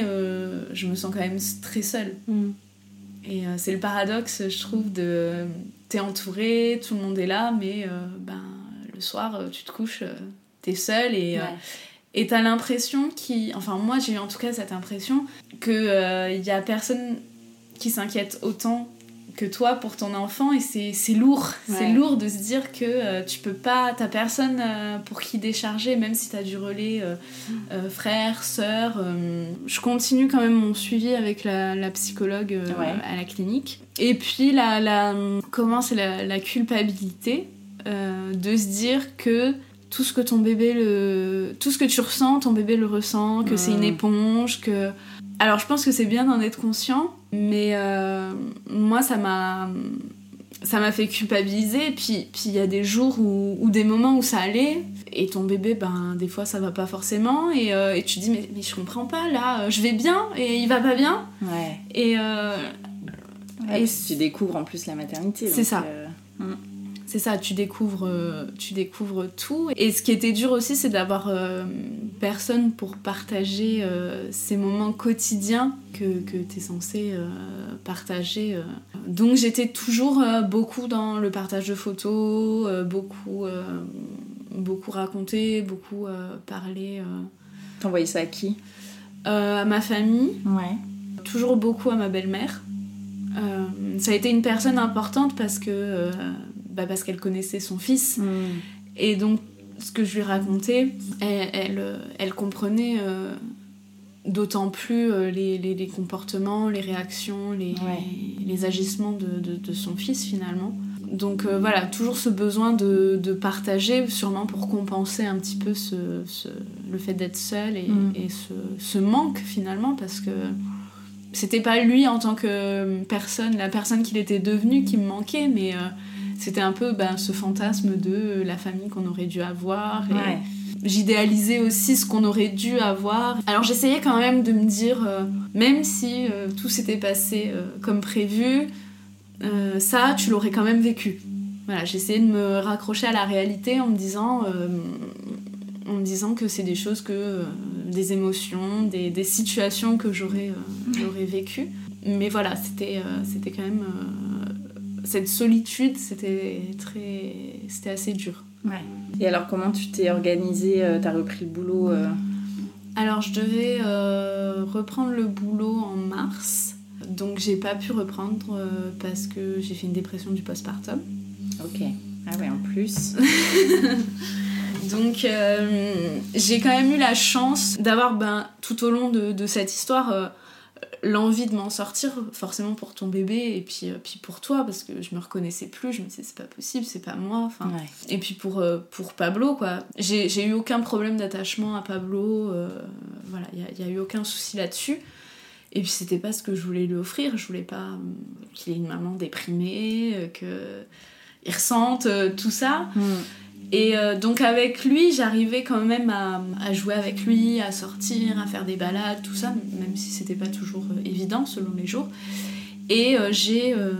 je me sens quand même très seule Mm. et c'est le paradoxe, je trouve, de t'es entouré, tout le monde est là, mais ben, le soir, tu te couches, t'es seule et Ouais. et t'as l'impression qui, enfin moi j'ai eu en tout cas cette impression que il y a personne qui s'inquiète autant que toi pour ton enfant et c'est lourd. C'est lourd de se dire que euh, tu peux pas, t'as personne euh, pour qui décharger, même si t'as du relais euh, euh, frère, sœur. je continue quand même mon suivi avec la, la psychologue Ouais. à la clinique. Et puis la, la comment c'est la, la culpabilité de se dire que tout ce que ton bébé le tout ce que tu ressens ton bébé le ressent que c'est une Mm. éponge que alors je pense que c'est bien d'en être conscient mais euh, moi ça m'a ça m'a fait culpabiliser puis puis il y a des jours ou des moments où ça allait et ton bébé ben des fois ça va pas forcément et, euh, et tu te dis mais, mais je comprends pas là je vais bien et il va pas bien Ouais. et euh, Et tu découvres en plus la maternité. C'est ça. euh, C'est ça, tu découvres, euh, tu découvres tout. Et ce qui était dur aussi, c'est d'avoir euh, personne pour partager euh, ces moments quotidiens que, que tu es censé partager. Donc j'étais toujours beaucoup dans le partage de photos, beaucoup, beaucoup raconter, beaucoup parler T'envoyais ça à qui? À ma famille Ouais. toujours beaucoup à ma belle-mère. Ça a été une personne importante parce que bah parce qu'elle connaissait son fils et donc ce que je lui racontais, elle, elle, euh, elle comprenait euh, d'autant plus euh, les, les- les comportements, les réactions, les, Ouais. les agissements de, de- de son fils finalement. Donc euh, voilà, toujours ce besoin de, de partager, sûrement pour compenser un petit peu ce, ce- le fait d'être seul et, Mm. et ce, ce manque finalement, parce que c'était pas lui en tant que personne, la personne qu'il était devenu qui me manquait, mais c'était un peu ben, ce fantasme de la famille qu'on aurait dû avoir. Et Ouais. J'idéalisais aussi ce qu'on aurait dû avoir. Alors j'essayais quand même de me dire, euh, même si euh, tout s'était passé euh, comme prévu, ça, tu l'aurais quand même vécu. Voilà, j'essayais de me raccrocher à la réalité en me disant, en me disant que c'est des choses que, des émotions, des, des situations que j'aurais, j'aurais vécues. Mais voilà, c'était, c'était quand même cette solitude, c'était très, c'était assez dur. Ouais. Et alors, comment tu t'es organisée euh, T'as repris le boulot euh, Alors je devais euh, reprendre le boulot en mars, donc j'ai pas pu reprendre euh, parce que j'ai fait une dépression du postpartum. Ok. Ah ouais, en plus. Donc euh, j'ai quand même eu la chance d'avoir ben, tout au long de, de cette histoire euh, l'envie de m'en sortir, forcément pour ton bébé et puis, euh, puis pour toi, parce que je me reconnaissais plus, je me disais c'est pas possible, c'est pas moi. Enfin, Ouais. Et puis pour, euh, pour Pablo, quoi. J'ai eu aucun problème d'attachement à Pablo, euh, voilà, il n'y a, eu aucun souci là-dessus. Et puis c'était pas ce que je voulais lui offrir, je voulais pas qu'il ait une maman déprimée, euh, qu'il ressente tout ça. Hmm. Et euh, donc avec lui, j'arrivais quand même à, à jouer avec lui, à sortir, à faire des balades, tout ça, même si c'était pas toujours euh, évident selon les jours. Et euh, j'ai euh,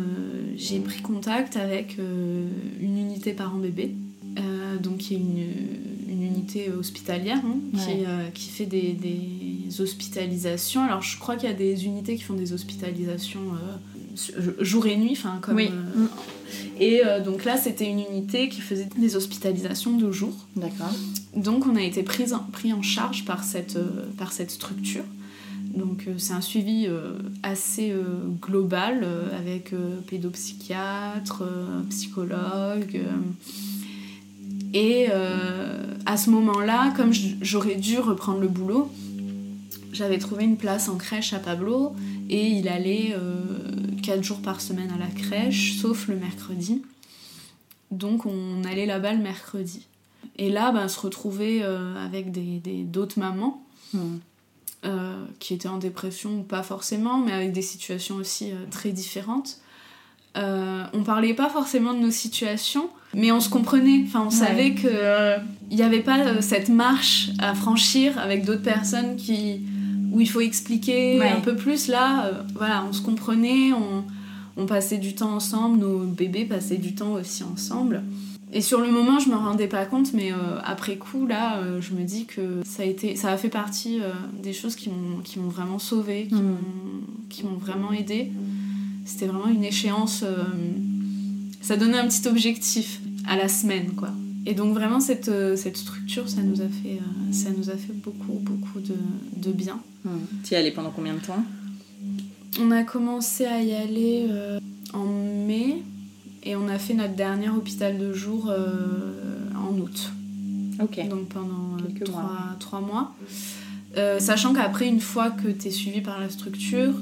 j'ai pris contact avec une unité parent-bébé, donc qui est une, une unité hospitalière hein, Ouais. qui, qui fait des, des hospitalisations. Alors je crois qu'il y a des unités qui font des hospitalisations jour et nuit, enfin comme. Oui. euh, et euh, donc là, c'était une unité qui faisait des hospitalisations de jour. D'accord. Donc on a été pris en, pris en charge par cette, euh, par cette structure. Donc c'est un suivi assez global avec pédopsychiatre, psychologue. et à ce moment-là, comme j'aurais dû reprendre le boulot, j'avais trouvé une place en crèche à Pablo et il allait 4 jours par semaine à la crèche, sauf le mercredi. Donc on allait là-bas le mercredi. Et là, ben, se retrouver euh, avec des, des- d'autres mamans Hmm. euh, qui étaient en dépression, pas forcément, mais avec des situations aussi euh, très différentes. On parlait pas forcément de nos situations, mais on se comprenait. Enfin, on savait que euh, il n'y avait pas cette marche à franchir avec d'autres personnes qui où il faut expliquer Ouais. un peu plus. Là, euh, voilà, on se comprenait, on, on passait du temps ensemble, nos bébés passaient du temps aussi ensemble. Et sur le moment, je me rendais pas compte, mais euh, après coup, là, euh, je me dis que ça a, été, ça a fait partie des choses qui m'ont, vraiment sauvée, qui, m'ont, qui m'ont vraiment aidée. C'était vraiment une échéance. ça donnait un petit objectif à la semaine, quoi. Et donc, vraiment, cette, euh, cette structure, ça nous a fait, euh, ça nous a fait beaucoup, beaucoup de, de bien. Tu y allais pendant combien de temps? On a commencé à y aller euh, en mai et on a fait notre dernier hôpital de jour en août. Ok. Donc pendant trois, mois. trois mois. Sachant qu'après, une fois que tu es suivi par la structure,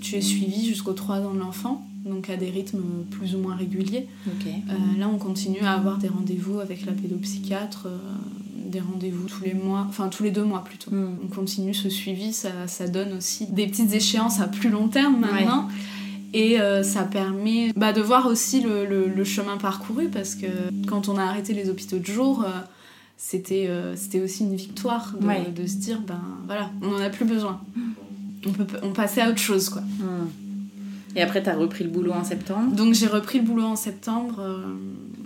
tu es suivi jusqu'aux 3 ans de l'enfant, donc à des rythmes plus ou moins réguliers. Euh, là, on continue à avoir des rendez-vous avec la pédopsychiatre, euh, des rendez-vous tous les mois, enfin tous les deux mois plutôt. Mm. On continue ce suivi, ça, ça donne aussi des petites échéances à plus long terme maintenant. Et euh, ça permet bah, de voir aussi le, le- le chemin parcouru parce que quand on a arrêté les hôpitaux de jour, c'était c'était aussi une victoire de, Ouais. de se dire ben voilà, on n'en a plus besoin. On peut on passait à autre chose quoi. Mm. Et après, tu as repris le boulot en septembre. Donc j'ai repris le boulot en septembre, euh,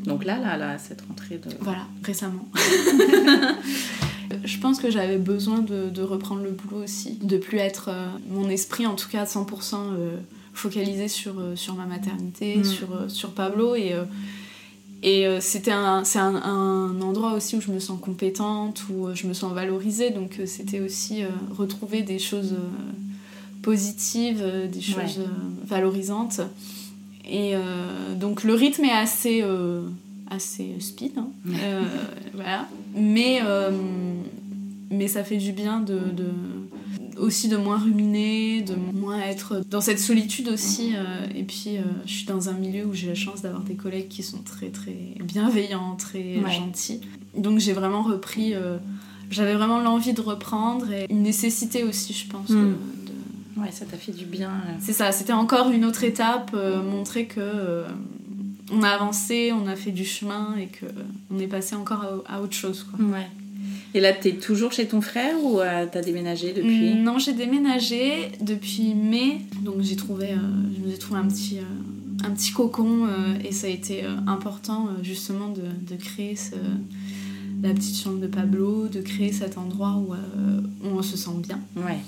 Donc là, là, là, cette rentrée de. voilà, récemment. Je pense que j'avais besoin de, de reprendre le boulot aussi, de plus être euh, mon esprit en tout cas à 100% euh, focalisé sur, euh, sur ma maternité, Mm. sur, sur Pablo et, et c'était un, c'est un, un endroit aussi où je me sens compétente, où je me sens valorisée donc c'était aussi retrouver des choses positives, euh, des choses Ouais. euh, valorisantes et euh, donc le rythme est assez, assez speed, hein. Voilà. Mais, mais ça fait du bien de, de- aussi de moins ruminer, de moins être dans cette solitude aussi. et puis je suis dans un milieu où j'ai la chance d'avoir des collègues qui sont très très bienveillants, très Ouais. gentils. Donc j'ai vraiment repris. euh, j'avais vraiment l'envie de reprendre et une nécessité aussi, je pense. Mm. de, Ouais, ça t'a fait du bien. euh. c'est ça, c'était encore une autre étape, euh, montrer que euh, on a avancé, on a fait du chemin et que on est passé encore à, à autre chose. Quoi. Ouais. Et là, t'es toujours chez ton frère ou euh, t'as déménagé depuis? Non, j'ai déménagé depuis mai, donc j'ai trouvé, je me suis trouvé un petit, un petit cocon et ça a été important justement de, de créer ce- la petite chambre de Pablo, de créer cet endroit où, où on se sent bien. Ouais.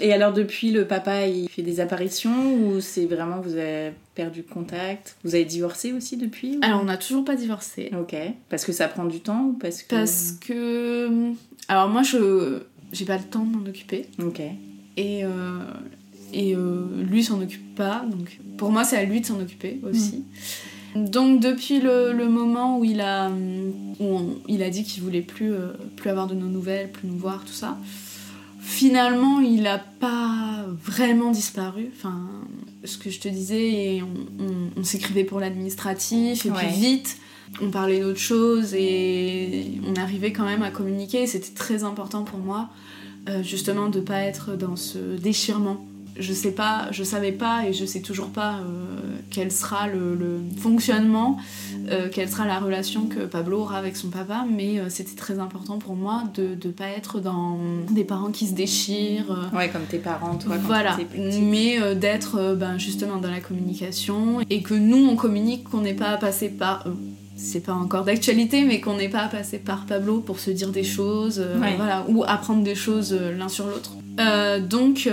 Et alors, depuis, le papa, il fait des apparitions ou c'est vraiment, vous avez perdu contact? Vous avez divorcé aussi depuis ou- Alors on n'a toujours pas divorcé. Ok. Parce que ça prend du temps ou parce que. Parce que. Alors, moi, je j'ai pas le temps de m'en occuper. Ok. Et, euh, et euh, lui s'en occupe pas. Donc, pour moi, c'est à lui de s'en occuper aussi. Donc, depuis le, le moment où il a, où on- il a dit qu'il voulait plus, euh, plus avoir de nos nouvelles, plus nous voir, tout ça, finalement, il a pas vraiment disparu. Enfin, ce que je te disais, on, on- on s'écrivait pour l'administratif, et Ouais. puis vite, on parlait d'autres choses, et on arrivait quand même à communiquer. C'était très important pour moi, euh, justement, de pas être dans ce déchirement. Je sais pas, je savais pas, et je sais toujours pas euh, quel sera le, le fonctionnement, euh, quelle sera la relation que Pablo aura avec son papa, mais euh, c'était très important pour moi de ne pas être dans des parents qui se déchirent. euh, Ouais, comme tes parents, toi, quand voilà, mais d'être ben, justement dans la communication et que nous on communique, qu'on n'ait pas à passer par. c'est pas encore d'actualité, mais qu'on n'ait pas à passer par Pablo pour se dire des choses, Ouais. voilà, ou apprendre des choses l'un sur l'autre. Donc,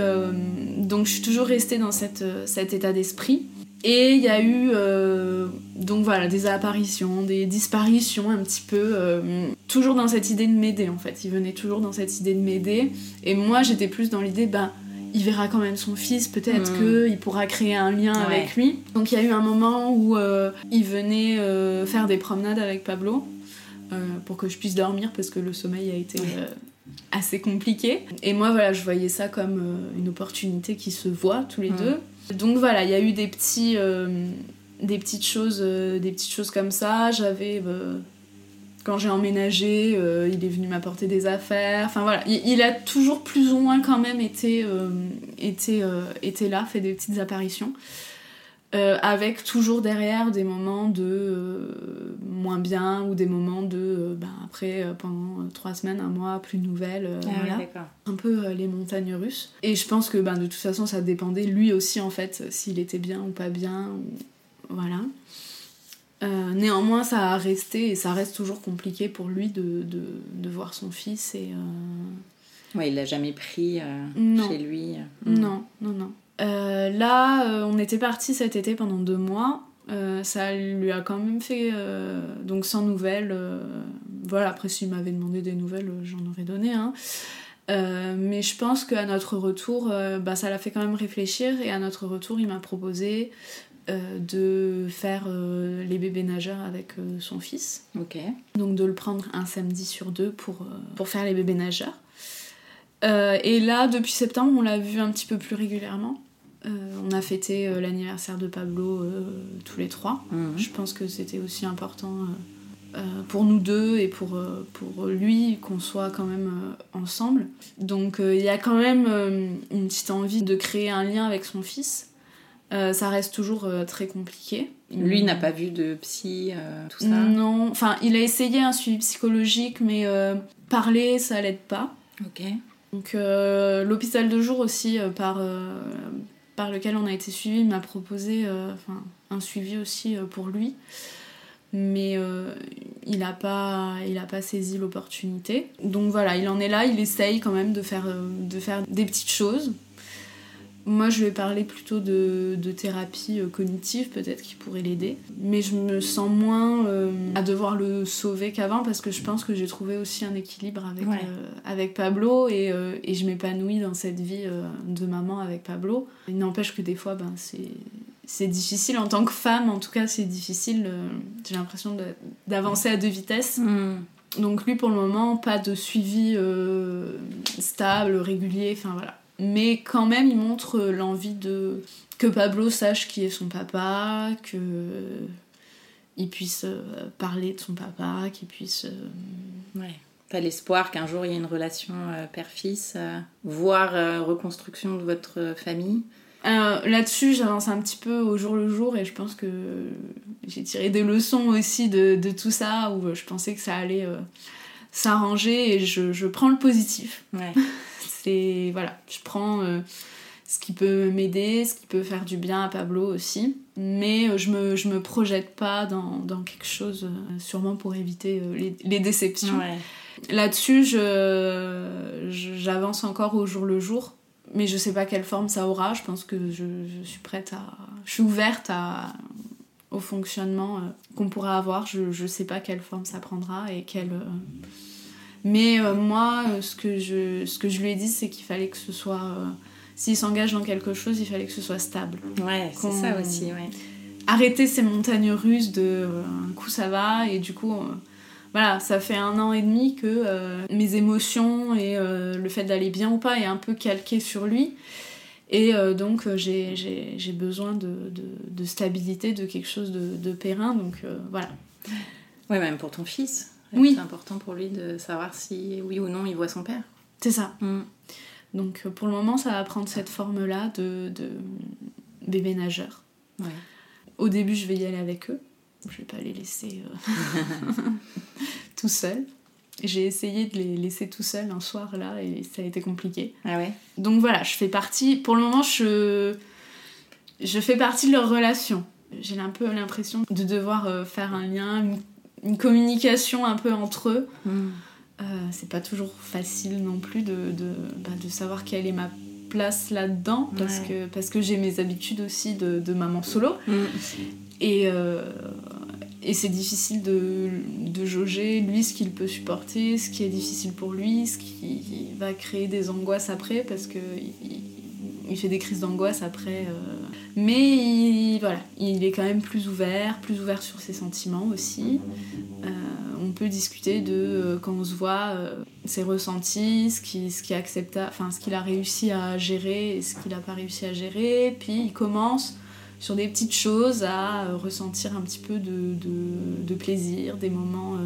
donc je suis toujours restée dans cette, euh, cet état d'esprit. Et il y a eu euh, donc voilà des apparitions, des disparitions un petit peu, euh, toujours dans cette idée de m'aider en fait. Il venait toujours dans cette idée de m'aider. Et moi j'étais plus dans l'idée, ben il verra quand même son fils, peut-être Mm. qu'il pourra créer un lien Ouais. avec lui. Donc il y a eu un moment où euh, il venait faire des promenades avec Pablo pour que je puisse dormir parce que le sommeil a été assez compliqué. Et moi voilà, je voyais ça comme euh, une opportunité qui se voit tous les deux. Donc voilà, il y a eu des petits, euh, des petites choses, euh, des petites choses comme ça. J'avais quand j'ai emménagé, il est venu m'apporter des affaires. Enfin voilà, il, il a toujours plus ou moins quand même été, été, été là, fait des petites apparitions. Euh, avec toujours derrière des moments de euh, moins bien ou des moments de euh, ben, après pendant trois semaines, un mois, plus de nouvelles. Ah voilà un peu les montagnes russes. Et je pense que ben, de toute façon, ça dépendait lui aussi, en fait, s'il était bien ou pas bien. ou- Voilà. Néanmoins, ça a resté et ça reste toujours compliqué pour lui de, de, de voir son fils. Et, Ouais, il l'a jamais pris chez lui. Mm. Non, non, non. Euh, là, euh, on était parti cet été pendant deux mois. Euh, ça lui a quand même fait donc sans nouvelles. voilà, après s'il m'avait demandé des nouvelles, j'en aurais donné. Hein. Mais je pense qu'à notre retour, bah, ça l'a fait quand même réfléchir. Et à notre retour, il m'a proposé de faire les bébés nageurs avec son fils. Ok. Donc de le prendre un samedi sur deux pour, pour faire les bébés nageurs. et là, depuis septembre, on l'a vu un petit peu plus régulièrement. On a fêté l'anniversaire de Pablo tous les trois. Mhm. Je pense que c'était aussi important euh, pour nous deux et pour, euh, pour lui qu'on soit quand même euh, ensemble. Donc il y a quand même une petite envie de créer un lien avec son fils. ça reste toujours très compliqué. Lui n'a pas vu de psy, tout ça Non, enfin il a essayé un suivi psychologique, mais parler ça l'aide pas. Ok. Donc l'hôpital de jour aussi par, par lequel on a été suivi m'a proposé enfin un suivi aussi pour lui mais euh, il n'a pas, saisi l'opportunité. Donc voilà, il en est là, il essaye quand même euh, de faire des petites choses. Moi, je vais parler plutôt de, de thérapie euh, cognitive, peut-être qui pourrait l'aider. Mais je me sens moins à devoir le sauver qu'avant parce que je pense que j'ai trouvé aussi un équilibre avec, avec Pablo et, et je m'épanouis dans cette vie de maman avec Pablo. Il n'empêche que des fois, ben, c'est c'est difficile en tant que femme, en tout cas, c'est difficile. Euh, j'ai l'impression d'avancer à deux vitesses. Hmm. Donc lui, pour le moment, pas de suivi euh, stable, régulier, enfin voilà. Mais quand même, il montre l'envie de que Pablo sache qui est son papa, que il puisse euh, parler de son papa, qu'il puisse. Ouais. T'as l'espoir qu'un jour il y ait une relation père-fils, voire reconstruction de votre famille. Euh, là-dessus, j'avance un petit peu au jour le jour et je pense que j'ai tiré des leçons aussi de, de, tout ça où je pensais que ça allait euh, s'arranger et je, je, prends le positif. Ouais. C'est voilà, je prends euh, ce qui peut m'aider, ce qui peut faire du bien à Pablo aussi, mais je me, je me projette pas dans, dans quelque chose sûrement pour éviter les, les, déceptions. Ouais. Là-dessus, j'avance encore au jour le jour mais je sais pas quelle forme ça aura. Je pense que je, je suis prête à. Je suis ouverte à, au fonctionnement euh, qu'on pourra avoir. Je, je sais pas quelle forme ça prendra et quelle. Euh, mais euh, moi, ce que, je, ce que je lui ai dit, c'est qu'il fallait que ce soit. S'il s'engage dans quelque chose, il fallait que ce soit stable. Ouais, c'est ça aussi, ouais. Arrêter ces montagnes russes de un coup ça va et du coup voilà, ça fait un an et demi que euh, mes émotions et euh, le fait d'aller bien ou pas est un peu calqué sur lui. Et euh, donc j'ai besoin de, de, stabilité, de quelque chose de, de périn. Donc voilà. Ouais, même pour ton fils. Oui. C'est important pour lui de savoir si oui ou non il voit son père. C'est ça. Mm. Donc pour le moment, ça va prendre cette forme-là de, de bébé nageur. Ouais. Au début, je vais y aller avec eux. Je vais pas les laisser euh, tout seuls. J'ai essayé de les laisser tout seuls un soir là et ça a été compliqué. Ah ouais Donc voilà, je fais partie. Pour le moment, je, je fais partie de leur relation. J'ai un peu l'impression de devoir euh, faire un lien, une, communication un peu entre eux. Hmm. Euh, c'est pas toujours facile non plus de, de, bah, de, savoir quelle est ma place là-dedans parce que, parce que j'ai mes habitudes aussi de, de maman solo. Hmm. Et, et c'est difficile de, de, jauger lui ce qu'il peut supporter, ce qui est difficile pour lui, ce qui va créer des angoisses après parce que il, il fait des crises d'angoisse après. Euh. Mais il, voilà, il est quand même plus ouvert, plus ouvert sur ses sentiments aussi. Euh, on peut discuter de euh, quand on se voit ses ressentis, ce qui, ce qui accepta, enfin qu'il a réussi à gérer et ce qu'il n'a pas réussi à gérer. Puis il commence sur des petites choses à ressentir un petit peu de, de, plaisir, des moments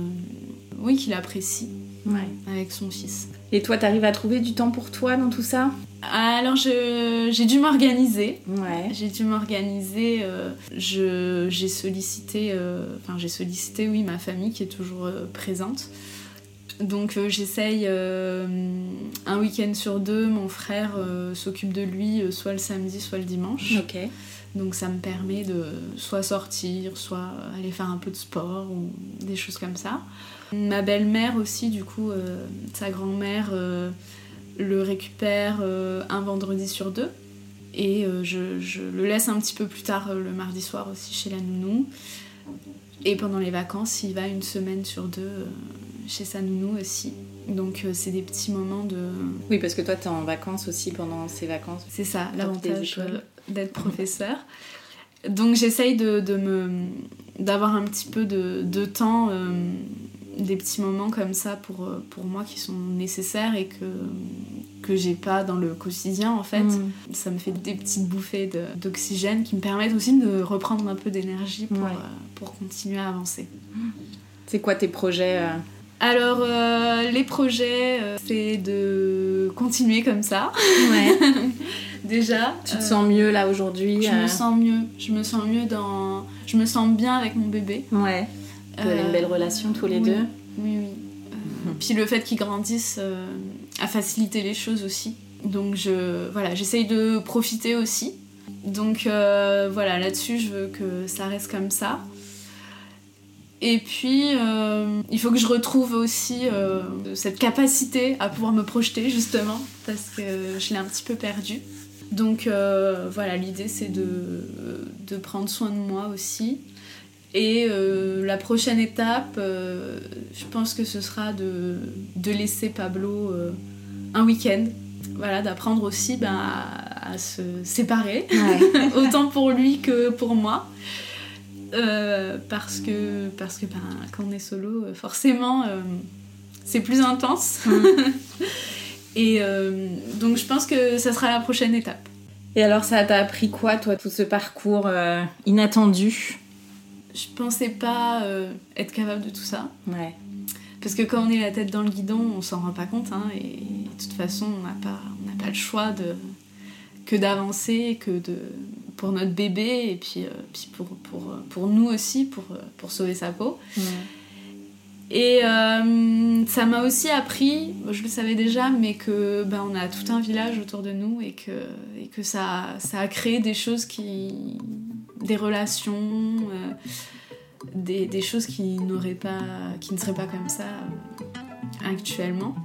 oui, qu'il apprécie ouais. avec son fils. Et toi, t'arrives à trouver du temps pour toi dans tout ça? Alors, j'ai dû m'organiser. Ouais. J'ai dû m'organiser. Euh, j'ai sollicité, enfin, j'ai sollicité, oui, ma famille qui est toujours présente. Donc j'essaye un week-end sur deux, mon frère s'occupe de lui soit le samedi, soit le dimanche. Ok. Donc ça me permet de soit sortir, soit aller faire un peu de sport ou des choses comme ça. Ma belle-mère aussi, du coup, euh, sa grand-mère euh, le récupère euh, un vendredi sur deux. Et je, je, le laisse un petit peu plus tard le mardi soir aussi chez la nounou. Et pendant les vacances, il va une semaine sur deux chez sa nounou aussi. Donc c'est des petits moments de... Oui, parce que toi, tu es en vacances aussi pendant ces vacances. C'est ça, l'avantage d'être professeur. Donc j'essaye de, de me d'avoir un petit peu de, de temps, euh, des petits moments comme ça pour, euh, pour moi qui sont nécessaires et que, que j'ai pas dans le quotidien en fait. Mm. Ça me fait des petites bouffées d'oxygène qui me permettent aussi de reprendre un peu d'énergie pour, Ouais. euh, pour continuer à avancer. C'est quoi tes projets euh Alors euh, les projets, euh, c'est de continuer comme ça Ouais. déjà. tu te Euh, sens mieux là aujourd'hui Je me sens mieux. Je me sens mieux dans. Je me sens bien avec mon bébé. Ouais. Vous avez une belle relation tous les oui. deux Oui, oui. Euh, Puis le fait qu'ils grandissent euh, a facilité les choses aussi. Donc je, voilà, j'essaye de profiter aussi. Donc euh, voilà, là-dessus, je veux que ça reste comme ça. Et puis, euh, il faut que je retrouve aussi euh, cette capacité à pouvoir me projeter, justement, parce que je l'ai un petit peu perdue. Donc euh, voilà, l'idée c'est de, de prendre soin de moi aussi. Et euh, la prochaine étape, euh, je pense que ce sera de, de laisser Pablo euh, un week-end. Voilà, d'apprendre aussi ben, à, à se séparer, Ouais. autant pour lui que pour moi. Parce que, parce que ben, quand on est solo, forcément, c'est plus intense. Et euh, donc je pense que ça sera la prochaine étape. Et alors, ça t'a appris quoi, toi, tout ce parcours inattendu? Je pensais pas euh, être capable de tout ça. Ouais. Parce que quand on est la tête dans le guidon, on s'en rend pas compte. hein, et de toute façon, on n'a pas, on pas le choix de, que d'avancer, que de, pour notre bébé, et puis, euh, puis pour, pour, pour nous aussi, pour, pour sauver sa peau. Et euh, ça m'a aussi appris, je le savais déjà, mais que ben, on a tout un village autour de nous et que, et que ça, ça a créé des choses qui. Des relations, euh, des, des choses qui, n'auraient pas, qui ne seraient pas comme ça euh, actuellement.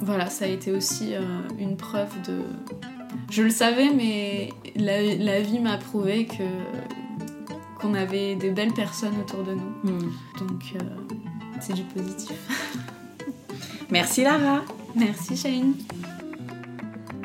Voilà, ça a été aussi euh, une preuve de. Je le savais, mais la, la vie m'a prouvé que qu'on avait des belles personnes autour de nous. Hmm. Donc, euh, c'est du positif. Merci Lara. Merci Shane.